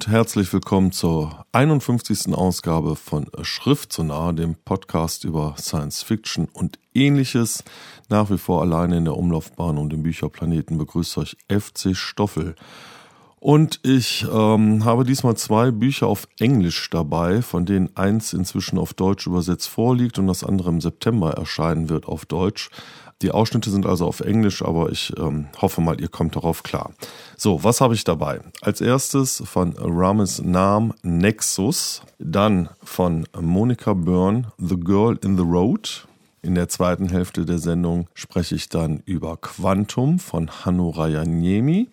Und herzlich willkommen zur 51. Ausgabe von Schrift so nah, dem Podcast über Science Fiction und ähnliches. Nach wie vor alleine in der Umlaufbahn um den Bücherplaneten begrüßt euch FC Stoffel. Und ich ähm, habe diesmal zwei Bücher auf Englisch dabei, von denen eins inzwischen auf Deutsch übersetzt vorliegt und das andere im September erscheinen wird auf Deutsch. Die Ausschnitte sind also auf Englisch, aber ich ähm, hoffe mal, ihr kommt darauf klar. So, was habe ich dabei? Als erstes von Rames Nam Nexus, dann von Monica Byrne The Girl in the Road. In der zweiten Hälfte der Sendung spreche ich dann über Quantum von Hanno Rayaniemi.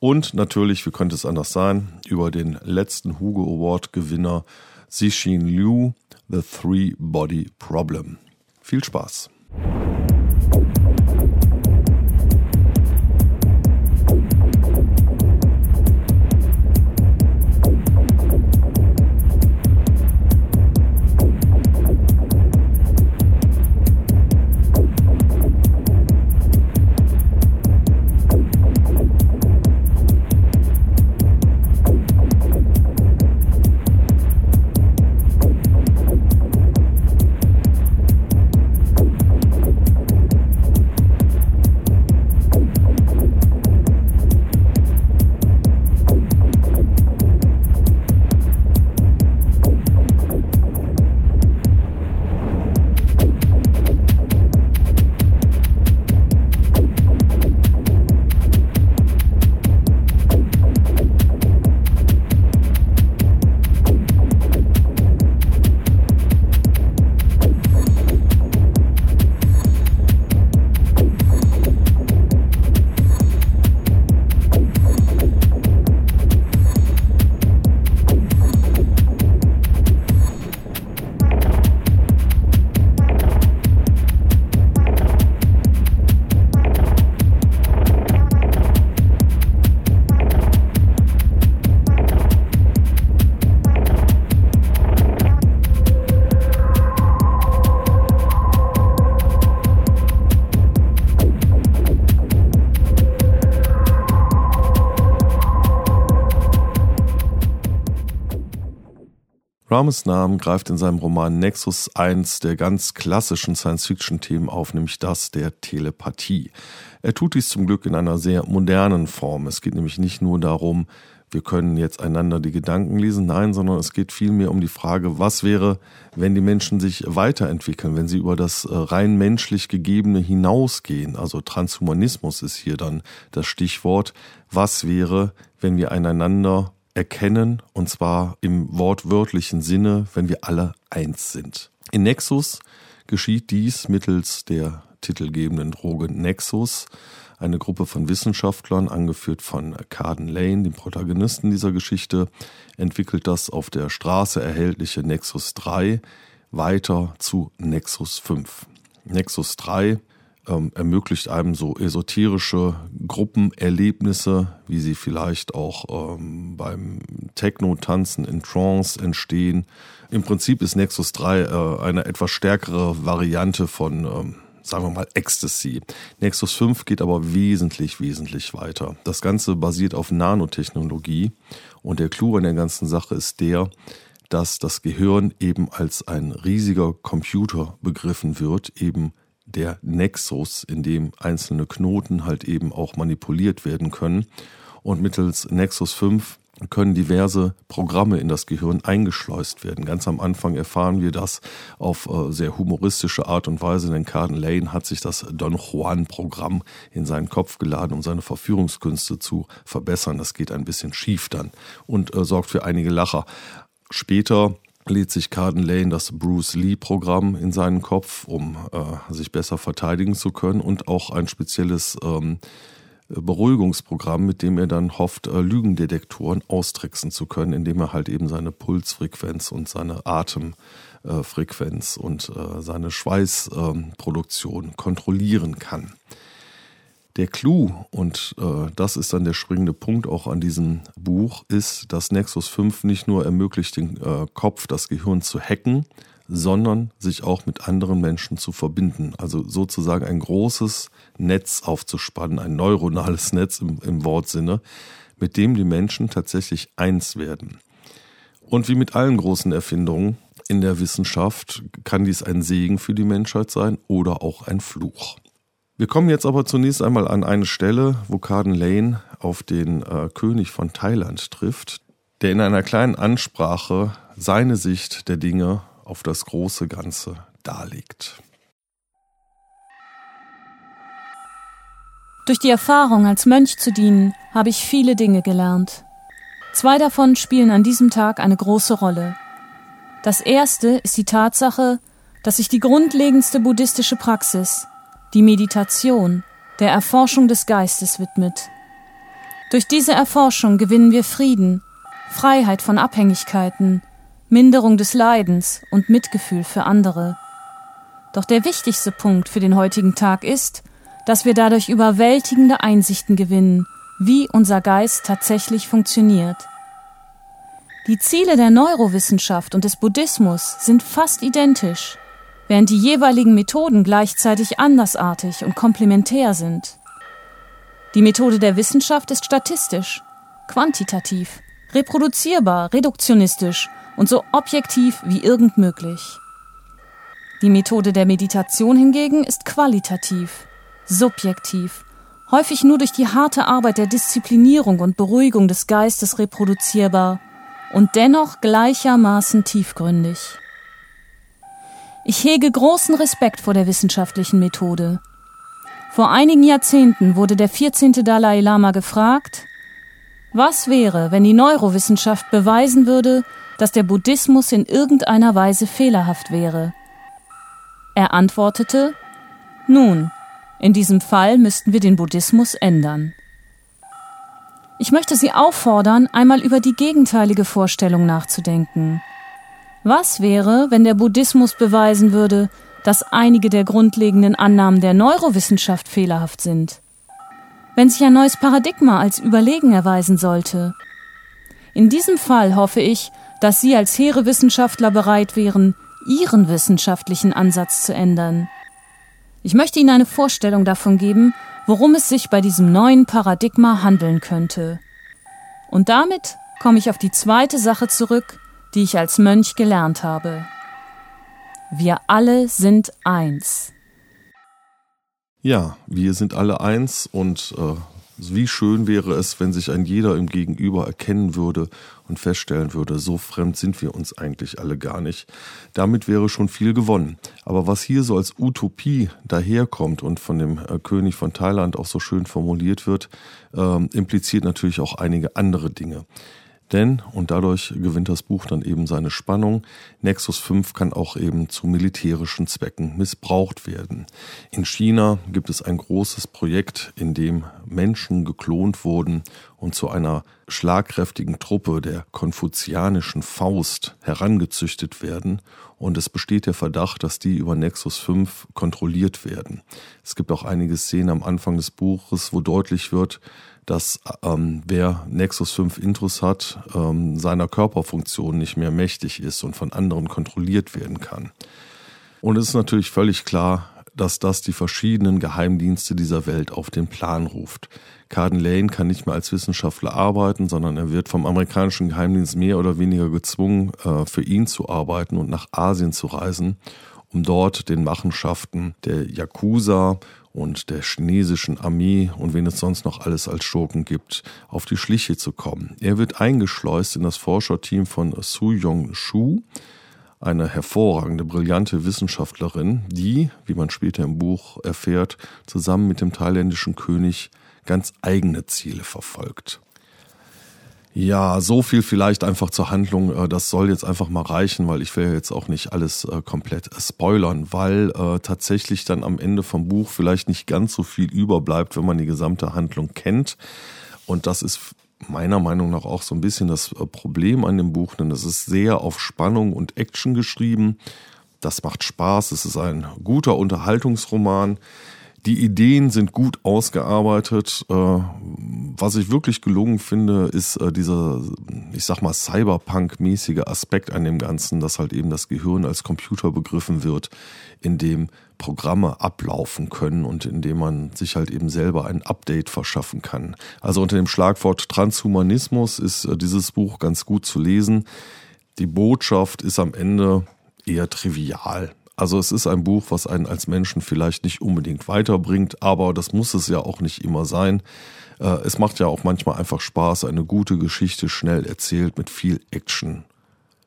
Und natürlich, wie könnte es anders sein, über den letzten Hugo Award Gewinner Xixin Liu, The Three Body Problem. Viel Spaß! Rames Namen greift in seinem Roman Nexus eins der ganz klassischen Science-Fiction-Themen auf, nämlich das der Telepathie. Er tut dies zum Glück in einer sehr modernen Form. Es geht nämlich nicht nur darum, wir können jetzt einander die Gedanken lesen, nein, sondern es geht vielmehr um die Frage, was wäre, wenn die Menschen sich weiterentwickeln, wenn sie über das äh, rein menschlich Gegebene hinausgehen. Also Transhumanismus ist hier dann das Stichwort. Was wäre, wenn wir einander erkennen, und zwar im wortwörtlichen Sinne, wenn wir alle eins sind. In Nexus geschieht dies mittels der titelgebenden Droge Nexus. Eine Gruppe von Wissenschaftlern, angeführt von Carden Lane, dem Protagonisten dieser Geschichte, entwickelt das auf der Straße erhältliche Nexus 3 weiter zu Nexus 5. Nexus 3 ähm, ermöglicht einem so esoterische Gruppenerlebnisse, wie sie vielleicht auch ähm, beim Techno-Tanzen in Trance entstehen. Im Prinzip ist Nexus 3 äh, eine etwas stärkere Variante von, ähm, sagen wir mal, Ecstasy. Nexus 5 geht aber wesentlich, wesentlich weiter. Das Ganze basiert auf Nanotechnologie und der Clou an der ganzen Sache ist der, dass das Gehirn eben als ein riesiger Computer begriffen wird, eben der Nexus, in dem einzelne Knoten halt eben auch manipuliert werden können. Und mittels Nexus 5 können diverse Programme in das Gehirn eingeschleust werden. Ganz am Anfang erfahren wir das auf äh, sehr humoristische Art und Weise, denn Carden Lane hat sich das Don Juan-Programm in seinen Kopf geladen, um seine Verführungskünste zu verbessern. Das geht ein bisschen schief dann und äh, sorgt für einige Lacher. Später lädt sich Carden Lane das Bruce Lee-Programm in seinen Kopf, um äh, sich besser verteidigen zu können und auch ein spezielles ähm, Beruhigungsprogramm, mit dem er dann hofft, äh, Lügendetektoren austricksen zu können, indem er halt eben seine Pulsfrequenz und seine Atemfrequenz und äh, seine Schweißproduktion ähm, kontrollieren kann. Der Clou, und äh, das ist dann der springende Punkt auch an diesem Buch, ist, dass Nexus 5 nicht nur ermöglicht, den äh, Kopf, das Gehirn zu hacken, sondern sich auch mit anderen Menschen zu verbinden. Also sozusagen ein großes Netz aufzuspannen, ein neuronales Netz im, im Wortsinne, mit dem die Menschen tatsächlich eins werden. Und wie mit allen großen Erfindungen in der Wissenschaft kann dies ein Segen für die Menschheit sein oder auch ein Fluch. Wir kommen jetzt aber zunächst einmal an eine Stelle, wo Carden Lane auf den äh, König von Thailand trifft, der in einer kleinen Ansprache seine Sicht der Dinge auf das große Ganze darlegt. Durch die Erfahrung, als Mönch zu dienen, habe ich viele Dinge gelernt. Zwei davon spielen an diesem Tag eine große Rolle. Das erste ist die Tatsache, dass sich die grundlegendste buddhistische Praxis, die Meditation, der Erforschung des Geistes widmet. Durch diese Erforschung gewinnen wir Frieden, Freiheit von Abhängigkeiten, Minderung des Leidens und Mitgefühl für andere. Doch der wichtigste Punkt für den heutigen Tag ist, dass wir dadurch überwältigende Einsichten gewinnen, wie unser Geist tatsächlich funktioniert. Die Ziele der Neurowissenschaft und des Buddhismus sind fast identisch, während die jeweiligen Methoden gleichzeitig andersartig und komplementär sind. Die Methode der Wissenschaft ist statistisch, quantitativ, reproduzierbar, reduktionistisch und so objektiv wie irgend möglich. Die Methode der Meditation hingegen ist qualitativ, subjektiv, häufig nur durch die harte Arbeit der Disziplinierung und Beruhigung des Geistes reproduzierbar und dennoch gleichermaßen tiefgründig. Ich hege großen Respekt vor der wissenschaftlichen Methode. Vor einigen Jahrzehnten wurde der 14. Dalai Lama gefragt, was wäre, wenn die Neurowissenschaft beweisen würde, dass der Buddhismus in irgendeiner Weise fehlerhaft wäre? Er antwortete, nun, in diesem Fall müssten wir den Buddhismus ändern. Ich möchte Sie auffordern, einmal über die gegenteilige Vorstellung nachzudenken. Was wäre, wenn der Buddhismus beweisen würde, dass einige der grundlegenden Annahmen der Neurowissenschaft fehlerhaft sind? Wenn sich ein neues Paradigma als überlegen erweisen sollte? In diesem Fall hoffe ich, dass Sie als hehre Wissenschaftler bereit wären, Ihren wissenschaftlichen Ansatz zu ändern. Ich möchte Ihnen eine Vorstellung davon geben, worum es sich bei diesem neuen Paradigma handeln könnte. Und damit komme ich auf die zweite Sache zurück, die ich als Mönch gelernt habe. Wir alle sind eins. Ja, wir sind alle eins und äh, wie schön wäre es, wenn sich ein jeder im Gegenüber erkennen würde und feststellen würde, so fremd sind wir uns eigentlich alle gar nicht. Damit wäre schon viel gewonnen. Aber was hier so als Utopie daherkommt und von dem äh, König von Thailand auch so schön formuliert wird, äh, impliziert natürlich auch einige andere Dinge. Denn, und dadurch gewinnt das Buch dann eben seine Spannung, Nexus 5 kann auch eben zu militärischen Zwecken missbraucht werden. In China gibt es ein großes Projekt, in dem Menschen geklont wurden und zu einer schlagkräftigen Truppe der konfuzianischen Faust herangezüchtet werden. Und es besteht der Verdacht, dass die über Nexus 5 kontrolliert werden. Es gibt auch einige Szenen am Anfang des Buches, wo deutlich wird, dass ähm, wer Nexus 5 Intros hat, ähm, seiner Körperfunktion nicht mehr mächtig ist und von anderen kontrolliert werden kann. Und es ist natürlich völlig klar, dass das die verschiedenen Geheimdienste dieser Welt auf den Plan ruft. Carden Lane kann nicht mehr als Wissenschaftler arbeiten, sondern er wird vom amerikanischen Geheimdienst mehr oder weniger gezwungen, äh, für ihn zu arbeiten und nach Asien zu reisen, um dort den Machenschaften der Yakuza und der chinesischen Armee und wen es sonst noch alles als Schurken gibt, auf die Schliche zu kommen. Er wird eingeschleust in das Forscherteam von Su Yong-shu, eine hervorragende, brillante Wissenschaftlerin, die, wie man später im Buch erfährt, zusammen mit dem thailändischen König ganz eigene Ziele verfolgt. Ja, so viel vielleicht einfach zur Handlung. Äh, das soll jetzt einfach mal reichen, weil ich will jetzt auch nicht alles äh, komplett spoilern, weil äh, tatsächlich dann am Ende vom Buch vielleicht nicht ganz so viel überbleibt, wenn man die gesamte Handlung kennt. Und das ist meiner Meinung nach auch so ein bisschen das Problem an dem Buch, denn es ist sehr auf Spannung und Action geschrieben. Das macht Spaß. Es ist ein guter Unterhaltungsroman. Die Ideen sind gut ausgearbeitet. Äh, was ich wirklich gelungen finde, ist äh, dieser, ich sag mal, Cyberpunk-mäßige Aspekt an dem Ganzen, dass halt eben das Gehirn als Computer begriffen wird, in dem Programme ablaufen können und in dem man sich halt eben selber ein Update verschaffen kann. Also unter dem Schlagwort Transhumanismus ist äh, dieses Buch ganz gut zu lesen. Die Botschaft ist am Ende eher trivial. Also es ist ein Buch, was einen als Menschen vielleicht nicht unbedingt weiterbringt, aber das muss es ja auch nicht immer sein. Äh, es macht ja auch manchmal einfach Spaß, eine gute Geschichte schnell erzählt mit viel Action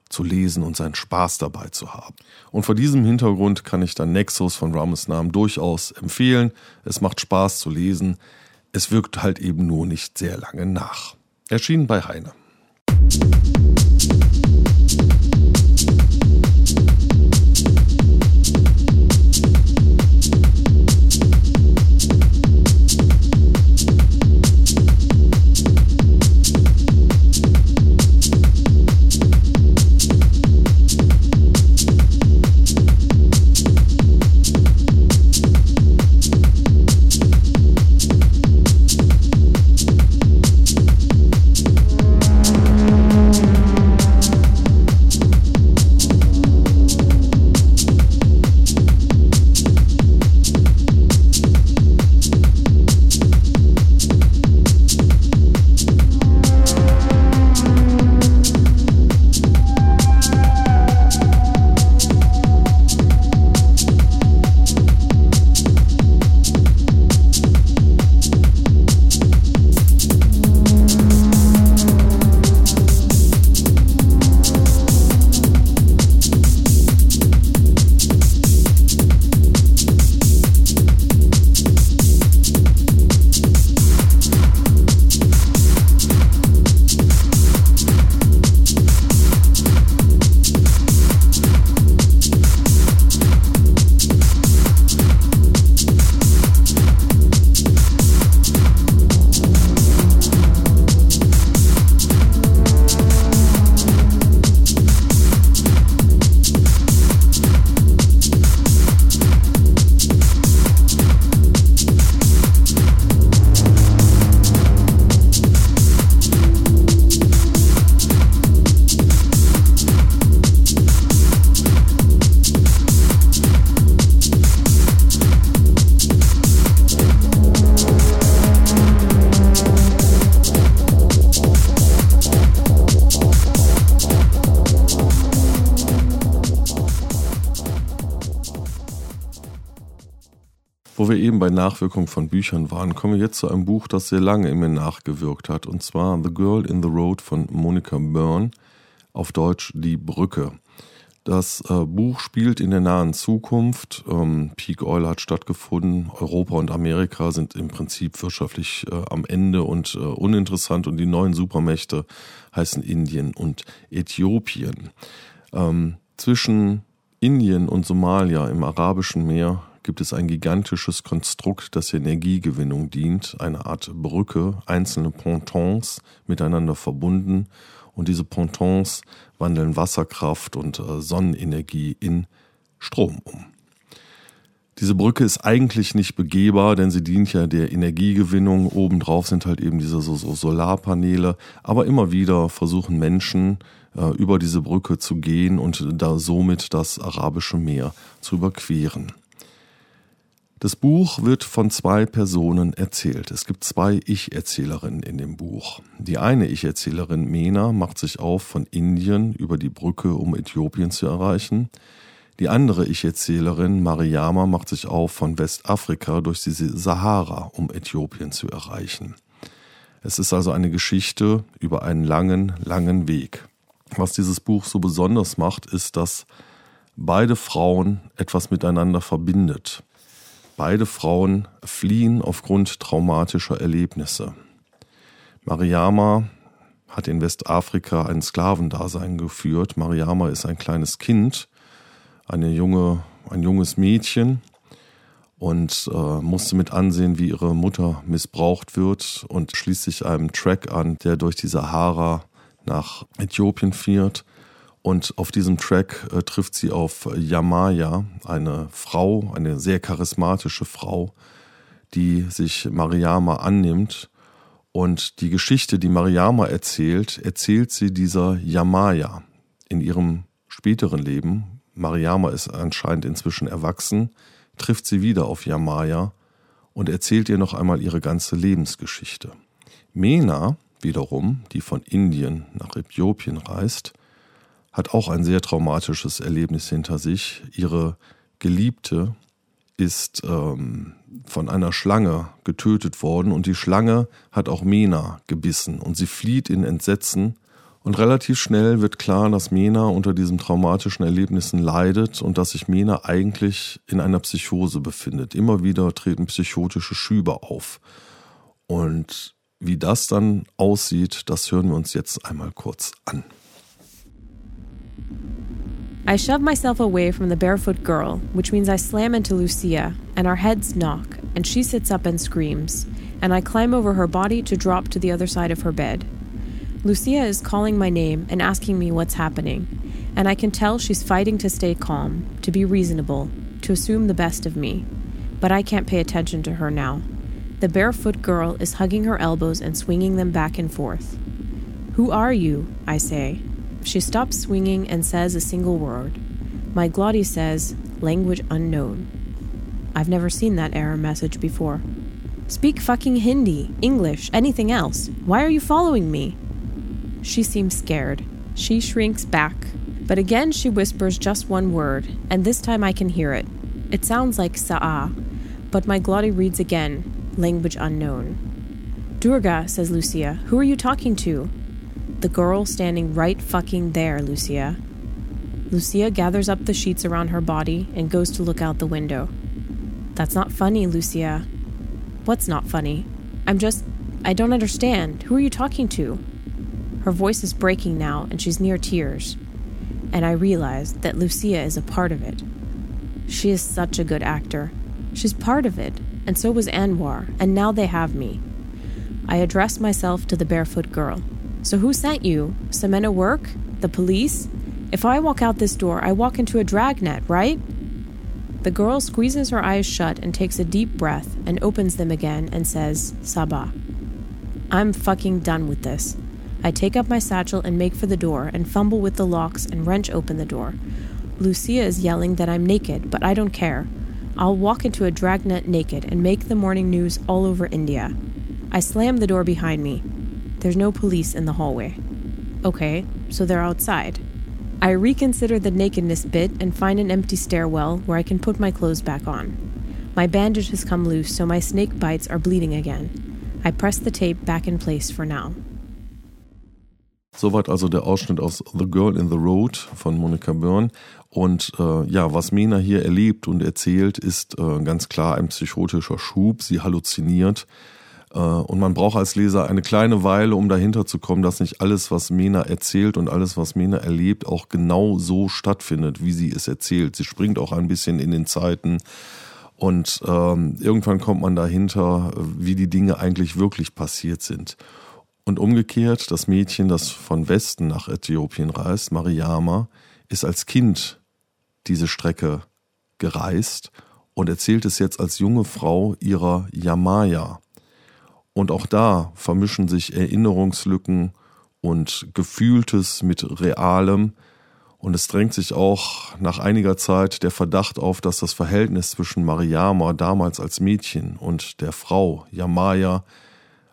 zu lesen und seinen Spaß dabei zu haben. Und vor diesem Hintergrund kann ich dann Nexus von Rames Namen durchaus empfehlen. Es macht Spaß zu lesen. Es wirkt halt eben nur nicht sehr lange nach. Erschienen bei Heine. Wo wir eben bei Nachwirkung von Büchern waren, kommen wir jetzt zu einem Buch, das sehr lange in mir nachgewirkt hat, und zwar The Girl in the Road von Monica Byrne, auf Deutsch Die Brücke. Das äh, Buch spielt in der nahen Zukunft. Ähm, Peak Oil hat stattgefunden. Europa und Amerika sind im Prinzip wirtschaftlich äh, am Ende und äh, uninteressant. Und die neuen Supermächte heißen Indien und Äthiopien. Ähm, zwischen Indien und Somalia im Arabischen Meer gibt es ein gigantisches Konstrukt, das der Energiegewinnung dient, eine Art Brücke, einzelne Pontons miteinander verbunden und diese Pontons wandeln Wasserkraft und äh, Sonnenenergie in Strom um. Diese Brücke ist eigentlich nicht begehbar, denn sie dient ja der Energiegewinnung. Obendrauf sind halt eben diese so, so Solarpaneele. Aber immer wieder versuchen Menschen äh, über diese Brücke zu gehen und da somit das Arabische Meer zu überqueren. Das Buch wird von zwei Personen erzählt. Es gibt zwei Ich-Erzählerinnen in dem Buch. Die eine Ich-Erzählerin, Mena, macht sich auf von Indien über die Brücke, um Äthiopien zu erreichen. Die andere Ich-Erzählerin, Mariama, macht sich auf von Westafrika durch die Sahara, um Äthiopien zu erreichen. Es ist also eine Geschichte über einen langen, langen Weg. Was dieses Buch so besonders macht, ist, dass beide Frauen etwas miteinander verbindet. Beide Frauen fliehen aufgrund traumatischer Erlebnisse. Mariama hat in Westafrika ein Sklavendasein geführt. Mariama ist ein kleines Kind, eine junge, ein junges Mädchen und äh, musste mit ansehen, wie ihre Mutter missbraucht wird und schließt sich einem Track an, der durch die Sahara nach Äthiopien führt. Und auf diesem Track äh, trifft sie auf Yamaya, eine Frau, eine sehr charismatische Frau, die sich Mariama annimmt. Und die Geschichte, die Mariama erzählt, erzählt sie dieser Yamaya in ihrem späteren Leben. Mariama ist anscheinend inzwischen erwachsen, trifft sie wieder auf Yamaya und erzählt ihr noch einmal ihre ganze Lebensgeschichte. Mena wiederum, die von Indien nach Äthiopien reist, hat auch ein sehr traumatisches Erlebnis hinter sich. Ihre Geliebte ist ähm, von einer Schlange getötet worden und die Schlange hat auch Mena gebissen und sie flieht in Entsetzen und relativ schnell wird klar, dass Mena unter diesen traumatischen Erlebnissen leidet und dass sich Mena eigentlich in einer Psychose befindet. Immer wieder treten psychotische Schübe auf. Und wie das dann aussieht, das hören wir uns jetzt einmal kurz an. I shove myself away from the barefoot girl, which means I slam into Lucia, and our heads knock, and she sits up and screams, and I climb over her body to drop to the other side of her bed. Lucia is calling my name and asking me what's happening, and I can tell she's fighting to stay calm, to be reasonable, to assume the best of me. But I can't pay attention to her now. The barefoot girl is hugging her elbows and swinging them back and forth. Who are you? I say. She stops swinging and says a single word. My glotty says, language unknown. I've never seen that error message before. Speak fucking Hindi, English, anything else. Why are you following me? She seems scared. She shrinks back. But again, she whispers just one word, and this time I can hear it. It sounds like Sa'a, but my glotty reads again, language unknown. Durga, says Lucia, who are you talking to? The girl standing right fucking there, Lucia. Lucia gathers up the sheets around her body and goes to look out the window. That's not funny, Lucia. What's not funny? I'm just. I don't understand. Who are you talking to? Her voice is breaking now, and she's near tears. And I realize that Lucia is a part of it. She is such a good actor. She's part of it, and so was Anwar, and now they have me. I address myself to the barefoot girl. So who sent you? Semena work? The police? If I walk out this door, I walk into a dragnet, right? The girl squeezes her eyes shut and takes a deep breath and opens them again and says, Sabah. I'm fucking done with this. I take up my satchel and make for the door and fumble with the locks and wrench open the door. Lucia is yelling that I'm naked, but I don't care. I'll walk into a dragnet naked and make the morning news all over India. I slam the door behind me. There's no police in the hallway. Okay, so they're outside. I reconsider the nakedness bit and find an empty stairwell where I can put my clothes back on. My bandage has come loose, so my snake bites are bleeding again. I press the tape back in place for now. Soweit also der Ausschnitt aus The Girl in the Road von Monica Byrne. Und äh, ja, was Mena hier erlebt und erzählt, ist äh, ganz klar ein psychotischer Schub. Sie halluziniert. Äh, und man braucht als Leser eine kleine Weile, um dahinter zu kommen, dass nicht alles, was Mena erzählt und alles, was Mena erlebt, auch genau so stattfindet, wie sie es erzählt. Sie springt auch ein bisschen in den Zeiten. Und ähm, irgendwann kommt man dahinter, wie die Dinge eigentlich wirklich passiert sind. Und umgekehrt, das Mädchen, das von Westen nach Äthiopien reist, Mariama, ist als Kind diese Strecke gereist und erzählt es jetzt als junge Frau ihrer Yamaya. Und auch da vermischen sich Erinnerungslücken und Gefühltes mit Realem. Und es drängt sich auch nach einiger Zeit der Verdacht auf, dass das Verhältnis zwischen Mariama damals als Mädchen und der Frau Yamaya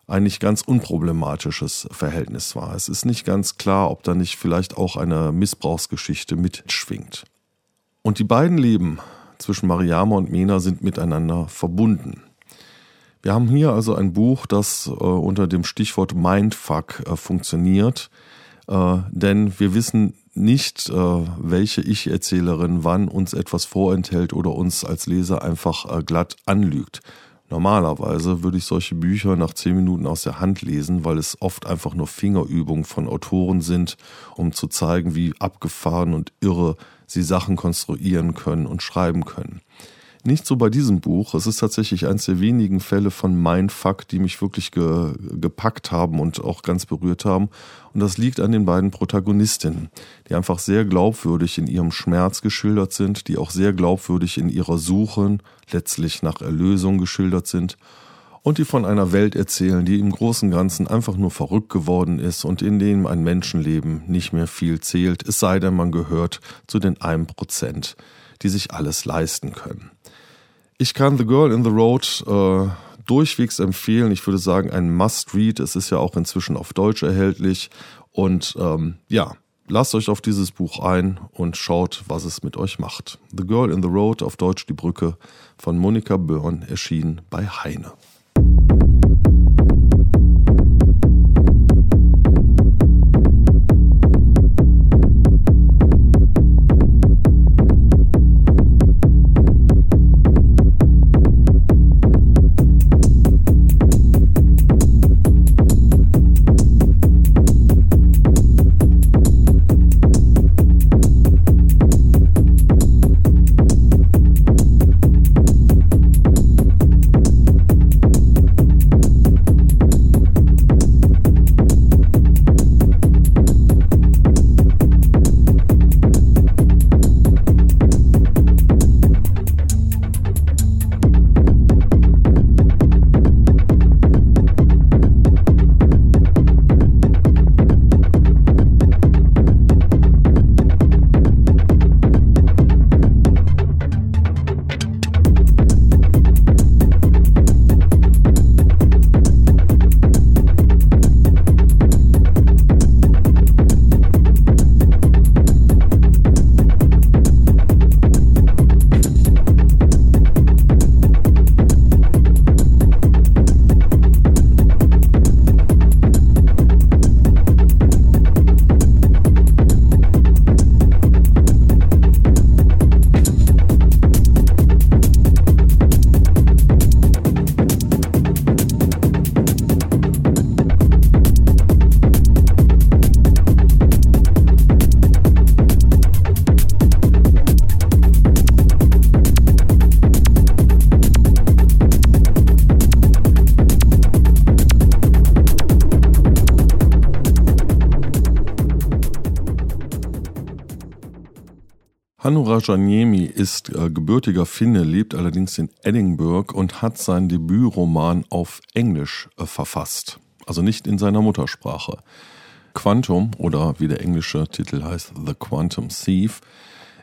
ein nicht ganz unproblematisches Verhältnis war. Es ist nicht ganz klar, ob da nicht vielleicht auch eine Missbrauchsgeschichte mitschwingt. Und die beiden Leben zwischen Mariama und Mena sind miteinander verbunden. Wir haben hier also ein Buch, das äh, unter dem Stichwort Mindfuck äh, funktioniert, äh, denn wir wissen nicht, äh, welche Ich-Erzählerin wann uns etwas vorenthält oder uns als Leser einfach äh, glatt anlügt. Normalerweise würde ich solche Bücher nach zehn Minuten aus der Hand lesen, weil es oft einfach nur Fingerübungen von Autoren sind, um zu zeigen, wie abgefahren und irre sie Sachen konstruieren können und schreiben können. Nicht so bei diesem Buch. Es ist tatsächlich eines der wenigen Fälle von Mindfuck, die mich wirklich ge gepackt haben und auch ganz berührt haben. Und das liegt an den beiden Protagonistinnen, die einfach sehr glaubwürdig in ihrem Schmerz geschildert sind, die auch sehr glaubwürdig in ihrer Suche letztlich nach Erlösung geschildert sind und die von einer Welt erzählen, die im Großen Ganzen einfach nur verrückt geworden ist und in dem ein Menschenleben nicht mehr viel zählt, es sei denn, man gehört zu den 1%, die sich alles leisten können. Ich kann The Girl in the Road äh, durchwegs empfehlen. Ich würde sagen, ein Must-Read. Es ist ja auch inzwischen auf Deutsch erhältlich. Und ähm, ja, lasst euch auf dieses Buch ein und schaut, was es mit euch macht. The Girl in the Road, auf Deutsch die Brücke, von Monika Börn, erschien bei Heine. Rajaniemi ist äh, gebürtiger Finne, lebt allerdings in Edinburgh und hat seinen Debütroman auf Englisch äh, verfasst, also nicht in seiner Muttersprache. Quantum oder wie der englische Titel heißt, The Quantum Thief,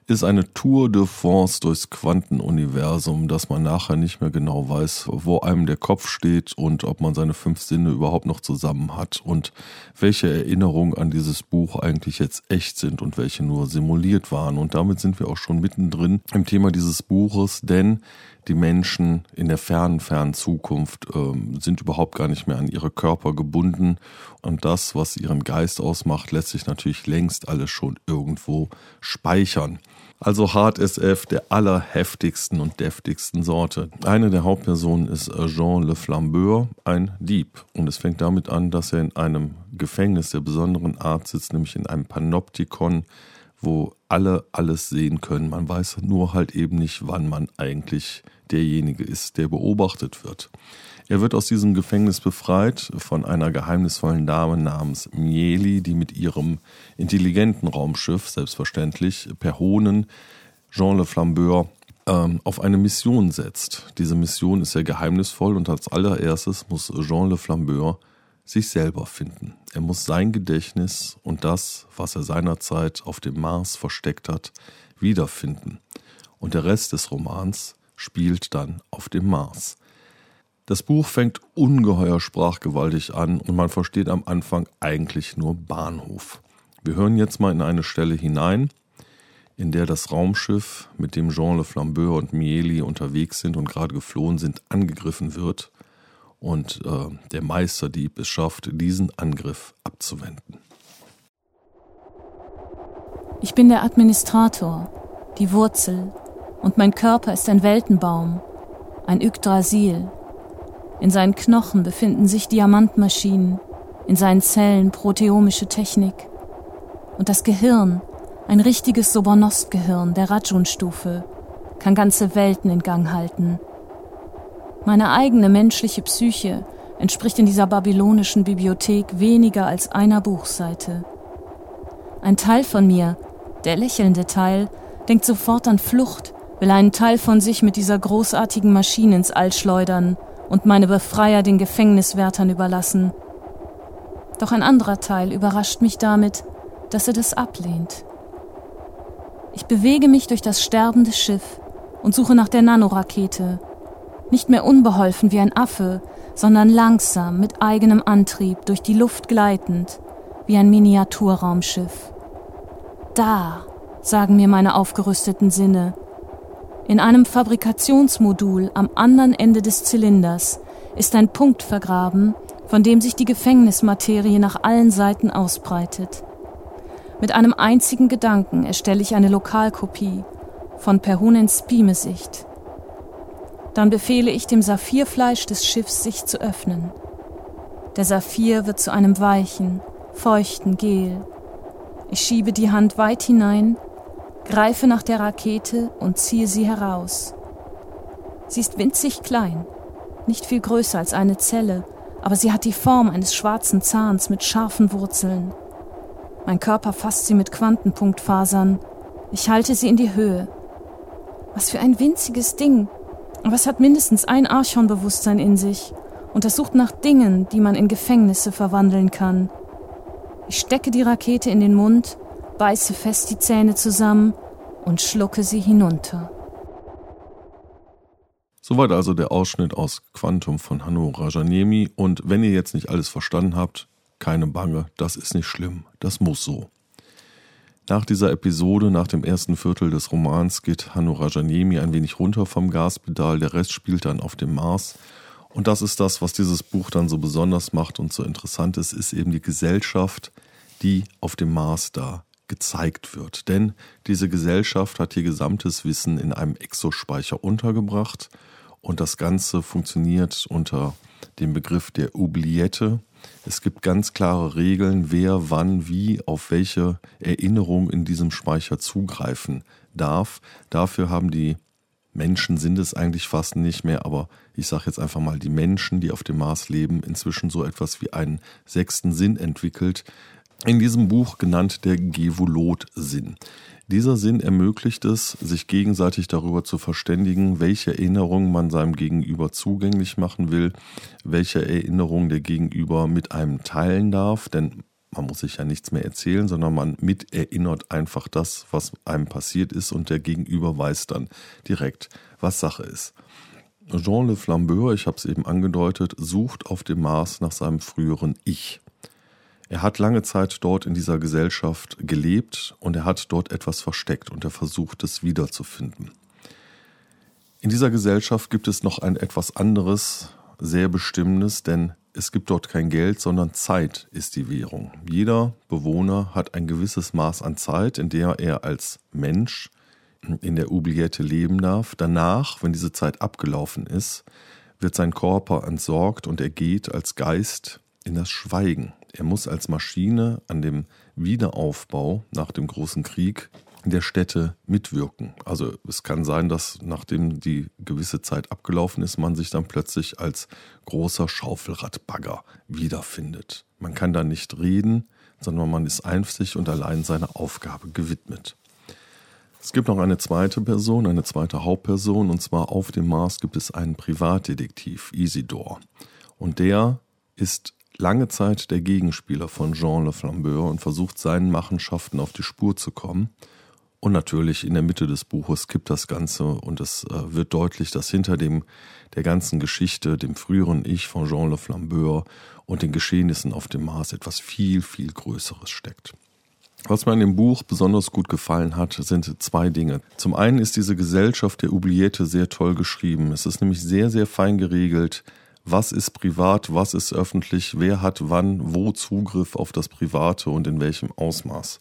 ist eine Tour de force durchs Quantenuniversum, dass man nachher nicht mehr genau weiß, wo einem der Kopf steht und ob man seine fünf Sinne überhaupt noch zusammen hat und welche Erinnerungen an dieses Buch eigentlich jetzt echt sind und welche nur simuliert waren. Und damit sind wir auch schon mittendrin im Thema dieses Buches, denn die Menschen in der fernen, fernen Zukunft äh, sind überhaupt gar nicht mehr an ihre Körper gebunden und das, was ihren Geist ausmacht, lässt sich natürlich längst alles schon irgendwo speichern. Also Hard SF der allerheftigsten und deftigsten Sorte. Eine der Hauptpersonen ist Jean Le Flambeur, ein Dieb. Und es fängt damit an, dass er in einem Gefängnis der besonderen Art sitzt, nämlich in einem Panoptikon, wo alle alles sehen können. Man weiß nur halt eben nicht, wann man eigentlich derjenige ist, der beobachtet wird. Er wird aus diesem Gefängnis befreit von einer geheimnisvollen Dame namens Mieli, die mit ihrem intelligenten Raumschiff, selbstverständlich, per Hohnen Jean Le Flambeur ähm, auf eine Mission setzt. Diese Mission ist sehr geheimnisvoll und als allererstes muss Jean Le Flambeur sich selber finden. Er muss sein Gedächtnis und das, was er seinerzeit auf dem Mars versteckt hat, wiederfinden. Und der Rest des Romans spielt dann auf dem Mars. Das Buch fängt ungeheuer sprachgewaltig an und man versteht am Anfang eigentlich nur Bahnhof. Wir hören jetzt mal in eine Stelle hinein, in der das Raumschiff, mit dem Jean Le Flambeur und Mieli unterwegs sind und gerade geflohen sind, angegriffen wird und äh, der Meisterdieb es schafft, diesen Angriff abzuwenden. Ich bin der Administrator, die Wurzel, und mein Körper ist ein Weltenbaum, ein Yggdrasil, in seinen Knochen befinden sich Diamantmaschinen, in seinen Zellen proteomische Technik. Und das Gehirn, ein richtiges Sobornost-Gehirn der Rajun-Stufe, kann ganze Welten in Gang halten. Meine eigene menschliche Psyche entspricht in dieser babylonischen Bibliothek weniger als einer Buchseite. Ein Teil von mir, der lächelnde Teil, denkt sofort an Flucht, will einen Teil von sich mit dieser großartigen Maschine ins All schleudern und meine Befreier den Gefängniswärtern überlassen. Doch ein anderer Teil überrascht mich damit, dass er das ablehnt. Ich bewege mich durch das sterbende Schiff und suche nach der Nanorakete. Nicht mehr unbeholfen wie ein Affe, sondern langsam mit eigenem Antrieb durch die Luft gleitend, wie ein Miniaturraumschiff. Da, sagen mir meine aufgerüsteten Sinne. In einem Fabrikationsmodul am anderen Ende des Zylinders ist ein Punkt vergraben, von dem sich die Gefängnismaterie nach allen Seiten ausbreitet. Mit einem einzigen Gedanken erstelle ich eine Lokalkopie von Perhunens Spimesicht. Dann befehle ich dem Saphirfleisch des Schiffs, sich zu öffnen. Der Saphir wird zu einem weichen, feuchten Gel. Ich schiebe die Hand weit hinein, greife nach der Rakete und ziehe sie heraus. Sie ist winzig klein, nicht viel größer als eine Zelle, aber sie hat die Form eines schwarzen Zahns mit scharfen Wurzeln. Mein Körper fasst sie mit Quantenpunktfasern. Ich halte sie in die Höhe. Was für ein winziges Ding. Aber es hat mindestens ein Archonbewusstsein in sich und es sucht nach Dingen, die man in Gefängnisse verwandeln kann. Ich stecke die Rakete in den Mund, beiße fest die Zähne zusammen und schlucke sie hinunter. Soweit also der Ausschnitt aus Quantum von Hanno Rajanemi. Und wenn ihr jetzt nicht alles verstanden habt, keine Bange, das ist nicht schlimm, das muss so. Nach dieser Episode, nach dem ersten Viertel des Romans, geht Hanno Rajaniemi ein wenig runter vom Gaspedal, der Rest spielt dann auf dem Mars. Und das ist das, was dieses Buch dann so besonders macht und so interessant ist, ist eben die Gesellschaft, die auf dem Mars da gezeigt wird. Denn diese Gesellschaft hat ihr gesamtes Wissen in einem Exospeicher untergebracht und das Ganze funktioniert unter dem Begriff der Oubliette. Es gibt ganz klare Regeln, wer wann wie auf welche Erinnerung in diesem Speicher zugreifen darf. Dafür haben die Menschen sind es eigentlich fast nicht mehr, aber ich sage jetzt einfach mal, die Menschen, die auf dem Mars leben, inzwischen so etwas wie einen sechsten Sinn entwickelt. In diesem Buch genannt der Gevolot-Sinn. Dieser Sinn ermöglicht es, sich gegenseitig darüber zu verständigen, welche Erinnerungen man seinem Gegenüber zugänglich machen will, welche Erinnerungen der Gegenüber mit einem teilen darf, denn man muss sich ja nichts mehr erzählen, sondern man miterinnert einfach das, was einem passiert ist und der Gegenüber weiß dann direkt, was Sache ist. Jean Le Flambeur, ich habe es eben angedeutet, sucht auf dem Mars nach seinem früheren Ich. Er hat lange Zeit dort in dieser Gesellschaft gelebt und er hat dort etwas versteckt und er versucht es wiederzufinden. In dieser Gesellschaft gibt es noch ein etwas anderes, sehr bestimmendes, denn es gibt dort kein Geld, sondern Zeit ist die Währung. Jeder Bewohner hat ein gewisses Maß an Zeit, in der er als Mensch in der Oubliette leben darf. Danach, wenn diese Zeit abgelaufen ist, wird sein Körper entsorgt und er geht als Geist in das Schweigen. Er muss als Maschine an dem Wiederaufbau nach dem großen Krieg der Städte mitwirken. Also es kann sein, dass nachdem die gewisse Zeit abgelaufen ist, man sich dann plötzlich als großer Schaufelradbagger wiederfindet. Man kann da nicht reden, sondern man ist einzig und allein seiner Aufgabe gewidmet. Es gibt noch eine zweite Person, eine zweite Hauptperson, und zwar auf dem Mars gibt es einen Privatdetektiv, Isidor. Und der ist lange Zeit der Gegenspieler von Jean Le Flambeur und versucht seinen Machenschaften auf die Spur zu kommen. Und natürlich in der Mitte des Buches kippt das Ganze und es äh, wird deutlich, dass hinter dem der ganzen Geschichte, dem früheren Ich von Jean Le Flambeur und den Geschehnissen auf dem Mars etwas viel, viel Größeres steckt. Was mir an dem Buch besonders gut gefallen hat, sind zwei Dinge. Zum einen ist diese Gesellschaft der Oubliette sehr toll geschrieben. Es ist nämlich sehr, sehr fein geregelt, was ist privat, was ist öffentlich, wer hat wann, wo Zugriff auf das Private und in welchem Ausmaß.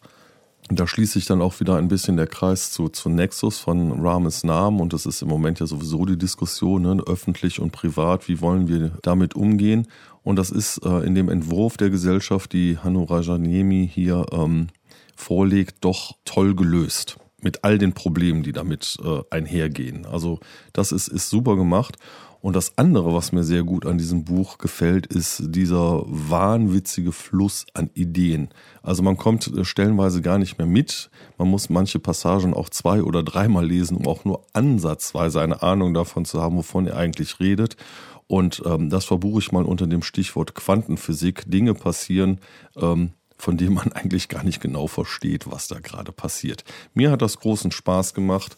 Da schließt sich dann auch wieder ein bisschen der Kreis zu, zu Nexus von Rames Namen und das ist im Moment ja sowieso die Diskussion, ne? öffentlich und privat, wie wollen wir damit umgehen? Und das ist äh, in dem Entwurf der Gesellschaft, die Hanno Rajaniemi hier ähm, vorlegt, doch toll gelöst mit all den Problemen, die damit äh, einhergehen. Also das ist, ist super gemacht. Und das andere, was mir sehr gut an diesem Buch gefällt, ist dieser wahnwitzige Fluss an Ideen. Also man kommt äh, stellenweise gar nicht mehr mit. Man muss manche Passagen auch zwei oder dreimal lesen, um auch nur ansatzweise eine Ahnung davon zu haben, wovon er eigentlich redet. Und ähm, das verbuche ich mal unter dem Stichwort Quantenphysik. Dinge passieren, ähm, von denen man eigentlich gar nicht genau versteht, was da gerade passiert. Mir hat das großen Spaß gemacht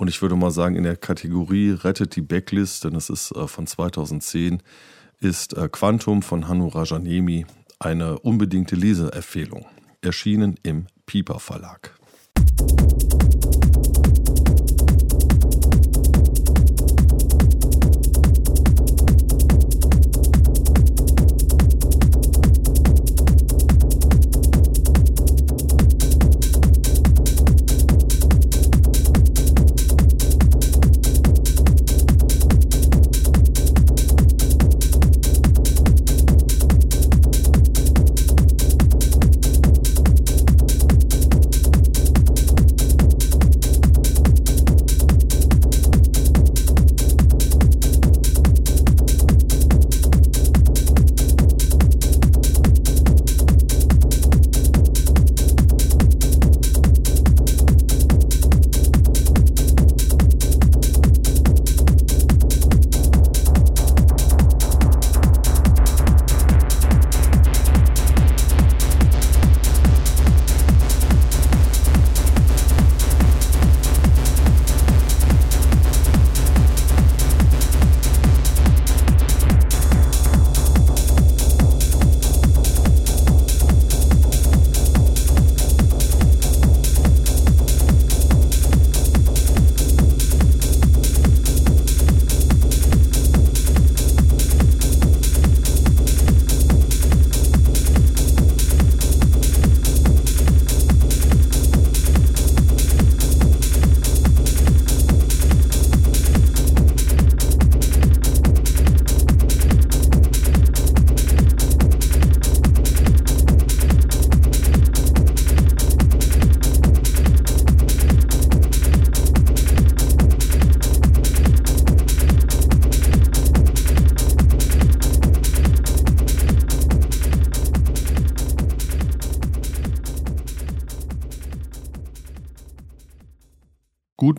und ich würde mal sagen, in der Kategorie Rettet die Backlist, denn es ist äh, von 2010, ist äh, Quantum von Hanu Rajanemi eine unbedingte Leseempfehlung. Erschienen im Piper Verlag.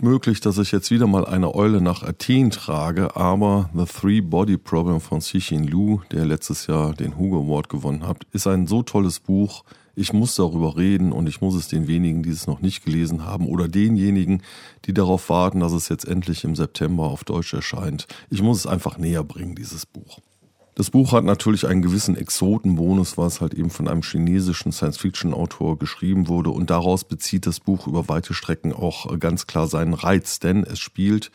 Gut möglich, dass ich jetzt wieder mal eine Eule nach Athen trage, aber The Three Body Problem von Cixin Liu, der letztes Jahr den Hugo Award gewonnen hat, ist ein so tolles Buch. Ich muss darüber reden und ich muss es den wenigen, die es noch nicht gelesen haben oder denjenigen, die darauf warten, dass es jetzt endlich im September auf Deutsch erscheint. Ich muss es einfach näher bringen, dieses Buch. Das Buch hat natürlich einen gewissen Exotenbonus, weil es halt eben von einem chinesischen Science-Fiction-Autor geschrieben wurde und daraus bezieht das Buch über weite Strecken auch ganz klar seinen Reiz, denn es spielt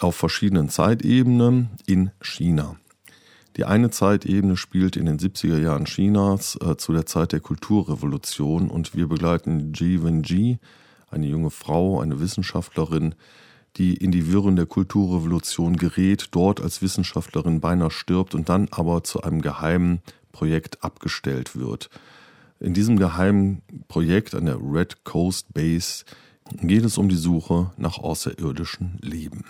auf verschiedenen Zeitebenen in China. Die eine Zeitebene spielt in den 70er Jahren Chinas äh, zu der Zeit der Kulturrevolution und wir begleiten Ji Wenji, eine junge Frau, eine Wissenschaftlerin, die in die Wirren der Kulturrevolution gerät, dort als Wissenschaftlerin beinahe stirbt und dann aber zu einem geheimen Projekt abgestellt wird. In diesem geheimen Projekt an der Red Coast Base geht es um die Suche nach außerirdischem Leben.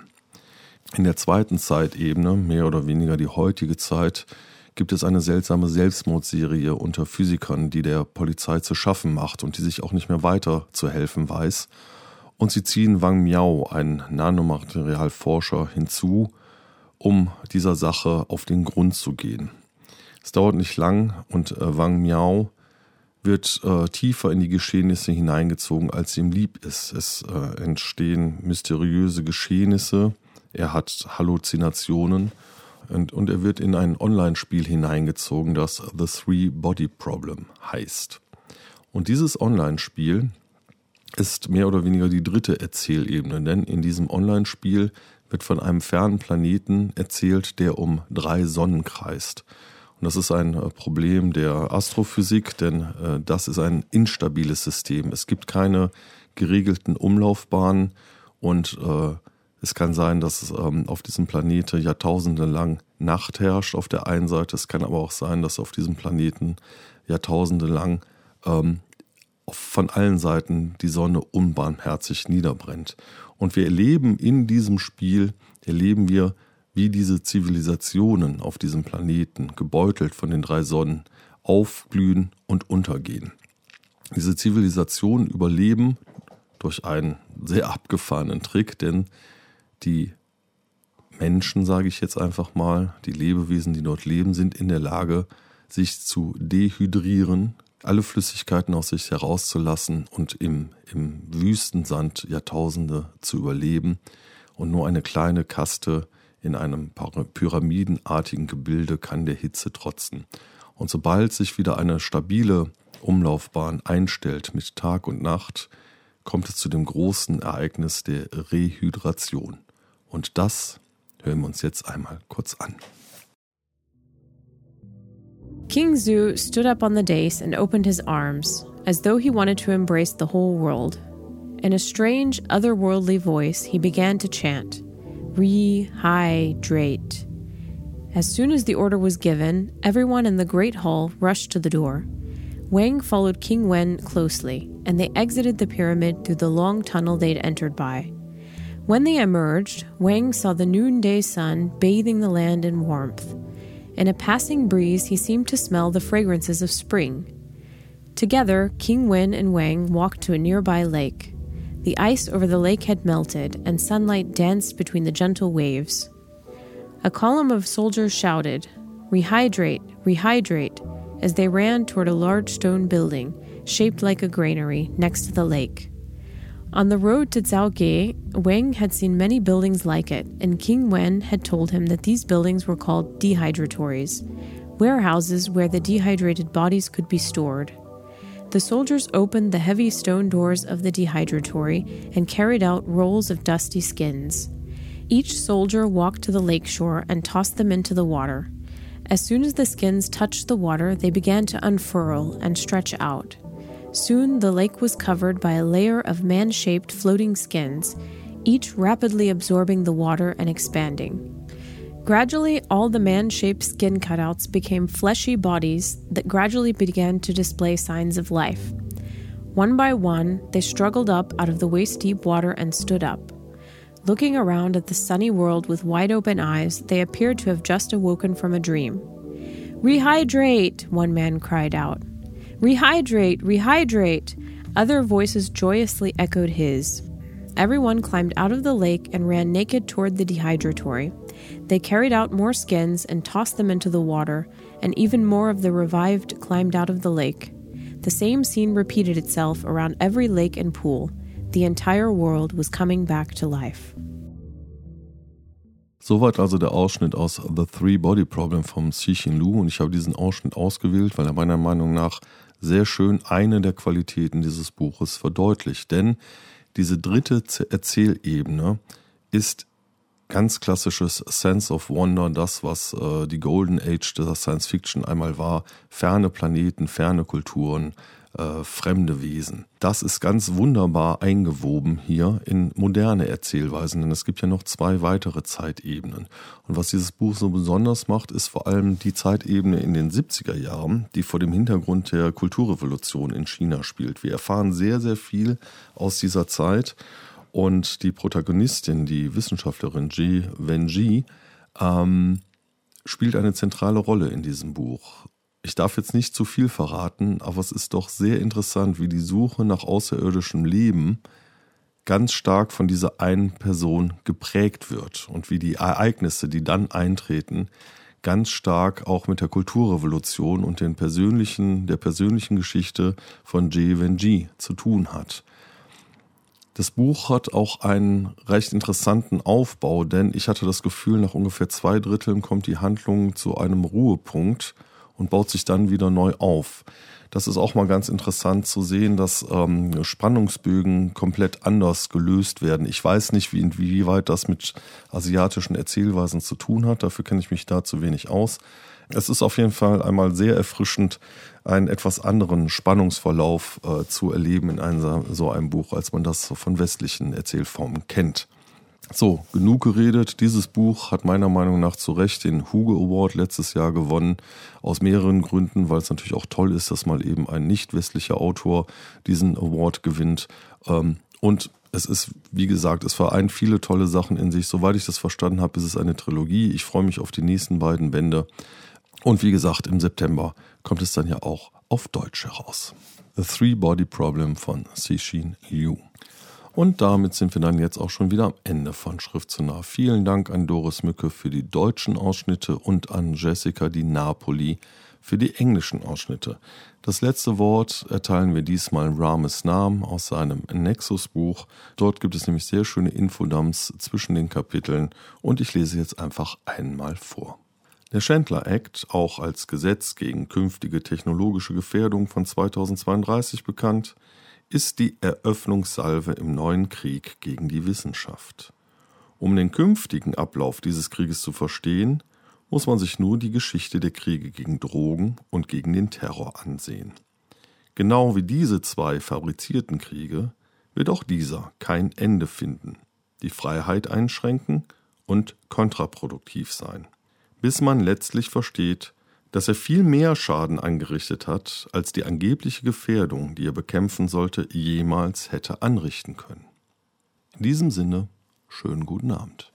In der zweiten Zeitebene, mehr oder weniger die heutige Zeit, gibt es eine seltsame Selbstmordserie unter Physikern, die der Polizei zu schaffen macht und die sich auch nicht mehr weiter zu helfen weiß und sie ziehen Wang Miao, einen Nanomaterialforscher, hinzu, um dieser Sache auf den Grund zu gehen. Es dauert nicht lang und äh, Wang Miao wird äh, tiefer in die Geschehnisse hineingezogen, als ihm lieb ist. Es äh, entstehen mysteriöse Geschehnisse, er hat Halluzinationen und, und er wird in ein Online-Spiel hineingezogen, das The Three Body Problem heißt. Und dieses Online-Spiel ist mehr oder weniger die dritte Erzählebene, denn in diesem Online-Spiel wird von einem fernen Planeten erzählt, der um drei Sonnen kreist. Und das ist ein äh, Problem der Astrophysik, denn äh, das ist ein instabiles System. Es gibt keine geregelten Umlaufbahnen und äh, es kann sein, dass ähm, auf diesem Planeten Jahrtausende lang Nacht herrscht auf der einen Seite. Es kann aber auch sein, dass auf diesem Planeten Jahrtausende lang ähm, von allen Seiten die Sonne unbarmherzig niederbrennt. Und wir erleben in diesem Spiel, erleben wir, wie diese Zivilisationen auf diesem Planeten, gebeutelt von den drei Sonnen, aufglühen und untergehen. Diese Zivilisationen überleben durch einen sehr abgefahrenen Trick, denn die Menschen, sage ich jetzt einfach mal, die Lebewesen, die dort leben, sind in der Lage, sich zu dehydrieren, alle Flüssigkeiten aus sich herauszulassen und im, im Wüstensand Jahrtausende zu überleben. Und nur eine kleine Kaste in einem pyramidenartigen Gebilde kann der Hitze trotzen. Und sobald sich wieder eine stabile Umlaufbahn einstellt mit Tag und Nacht, kommt es zu dem großen Ereignis der Rehydration. Und das hören wir uns jetzt einmal kurz an. King Zhu stood up on the dais and opened his arms, as though he wanted to embrace the whole world. In a strange, otherworldly voice, he began to chant, Rehydrate. As soon as the order was given, everyone in the great hall rushed to the door. Wang followed King Wen closely, and they exited the pyramid through the long tunnel they'd entered by. When they emerged, Wang saw the noonday sun bathing the land in warmth. In a passing breeze, he seemed to smell the fragrances of spring. Together, King Wen and Wang walked to a nearby lake. The ice over the lake had melted, and sunlight danced between the gentle waves. A column of soldiers shouted, Rehydrate, rehydrate, as they ran toward a large stone building, shaped like a granary, next to the lake. On the road to Zhaoge, Wang had seen many buildings like it, and King Wen had told him that these buildings were called dehydratories, warehouses where the dehydrated bodies could be stored. The soldiers opened the heavy stone doors of the dehydratory and carried out rolls of dusty skins. Each soldier walked to the lakeshore and tossed them into the water. As soon as the skins touched the water, they began to unfurl and stretch out. Soon the lake was covered by a layer of man shaped floating skins, each rapidly absorbing the water and expanding. Gradually, all the man shaped skin cutouts became fleshy bodies that gradually began to display signs of life. One by one, they struggled up out of the waist deep water and stood up. Looking around at the sunny world with wide open eyes, they appeared to have just awoken from a dream. Rehydrate, one man cried out. Rehydrate, rehydrate! Other voices joyously echoed his. Everyone climbed out of the lake and ran naked toward the dehydratory. They carried out more skins and tossed them into the water, and even more of the revived climbed out of the lake. The same scene repeated itself around every lake and pool. The entire world was coming back to life. Soweit also der Ausschnitt aus The Three Body Problem vom Xixin Lu und ich habe diesen Ausschnitt ausgewählt, weil er meiner Meinung nach sehr schön eine der Qualitäten dieses Buches verdeutlicht. Denn diese dritte Erzählebene ist ganz klassisches Sense of Wonder, das, was äh, die Golden Age der Science Fiction einmal war. Ferne Planeten, ferne Kulturen, äh, fremde Wesen. Das ist ganz wunderbar eingewoben hier in moderne Erzählweisen, denn es gibt ja noch zwei weitere Zeitebenen. Und was dieses Buch so besonders macht, ist vor allem die Zeitebene in den 70er Jahren, die vor dem Hintergrund der Kulturrevolution in China spielt. Wir erfahren sehr, sehr viel aus dieser Zeit. Und die Protagonistin, die Wissenschaftlerin Ji Wenji, ähm, spielt eine zentrale Rolle in diesem Buch. Ich darf jetzt nicht zu viel verraten, aber es ist doch sehr interessant, wie die Suche nach außerirdischem Leben ganz stark von dieser einen Person geprägt wird und wie die Ereignisse, die dann eintreten, ganz stark auch mit der Kulturrevolution und den persönlichen, der persönlichen Geschichte von Jie Wenji zu tun hat. Das Buch hat auch einen recht interessanten Aufbau, denn ich hatte das Gefühl, nach ungefähr zwei Dritteln kommt die Handlung zu einem Ruhepunkt und baut sich dann wieder neu auf. Das ist auch mal ganz interessant zu sehen, dass ähm, Spannungsbögen komplett anders gelöst werden. Ich weiß nicht, wie, inwieweit das mit asiatischen Erzählweisen zu tun hat. Dafür kenne ich mich da zu wenig aus. Es ist auf jeden Fall einmal sehr erfrischend, einen etwas anderen Spannungsverlauf äh, zu erleben in einem, so einem Buch, als man das von westlichen Erzählformen kennt. So, genug geredet. Dieses Buch hat meiner Meinung nach zu Recht den Hugo Award letztes Jahr gewonnen. Aus mehreren Gründen, weil es natürlich auch toll ist, dass mal eben ein nicht westlicher Autor diesen Award gewinnt. Ähm, und es ist, wie gesagt, es vereint viele tolle Sachen in sich. Soweit ich das verstanden habe, ist es eine Trilogie. Ich freue mich auf die nächsten beiden Bände. Und wie gesagt, im September kommt es dann ja auch auf Deutsch heraus. The Three Body Problem von Cixin Liu. Und damit sind wir dann jetzt auch schon wieder am Ende von Schrift zu nah. Vielen Dank an Doris Mücke für die deutschen Ausschnitte und an Jessica Di Napoli für die englischen Ausschnitte. Das letzte Wort erteilen wir diesmal Rames Nam aus seinem Nexus-Buch. Dort gibt es nämlich sehr schöne Infodumps zwischen den Kapiteln und ich lese jetzt einfach einmal vor. Der Chandler Act, auch als Gesetz gegen künftige technologische Gefährdung von 2032 bekannt, ist die Eröffnungssalve im neuen Krieg gegen die Wissenschaft. Um den künftigen Ablauf dieses Krieges zu verstehen, muss man sich nur die Geschichte der Kriege gegen Drogen und gegen den Terror ansehen. Genau wie diese zwei fabrizierten Kriege wird auch dieser kein Ende finden, die Freiheit einschränken und kontraproduktiv sein, bis man letztlich versteht, dass er viel mehr Schaden angerichtet hat, als die angebliche Gefährdung, die er bekämpfen sollte, jemals hätte anrichten können. In diesem Sinne, schönen guten Abend.